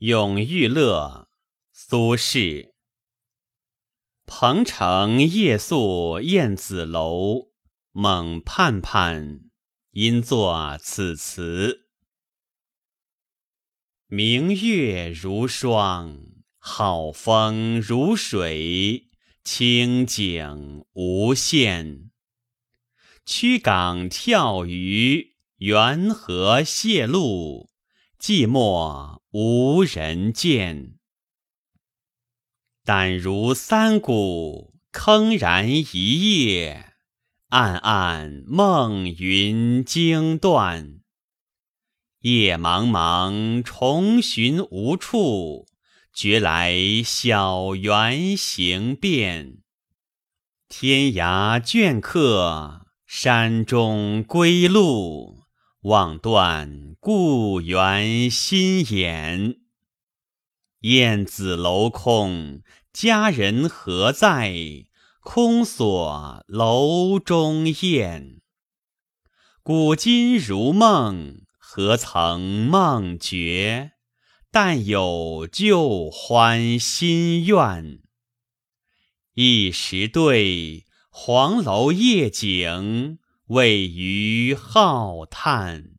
咏玉乐，苏轼。彭城夜宿燕子楼，猛盼盼，因作此词。明月如霜，好风如水，清景无限。曲港跳鱼，缘河蟹路，寂寞无人见。但如三鼓，铿然一夜，暗暗梦云惊断。夜茫茫，重寻无处，觉来小园行遍。天涯倦客，山中归路，望断故园心眼。燕子楼空，佳人何在？空锁楼中燕。古今如梦，何曾梦觉？但有旧欢新怨。一时对，黄楼夜景，位于浩瀚。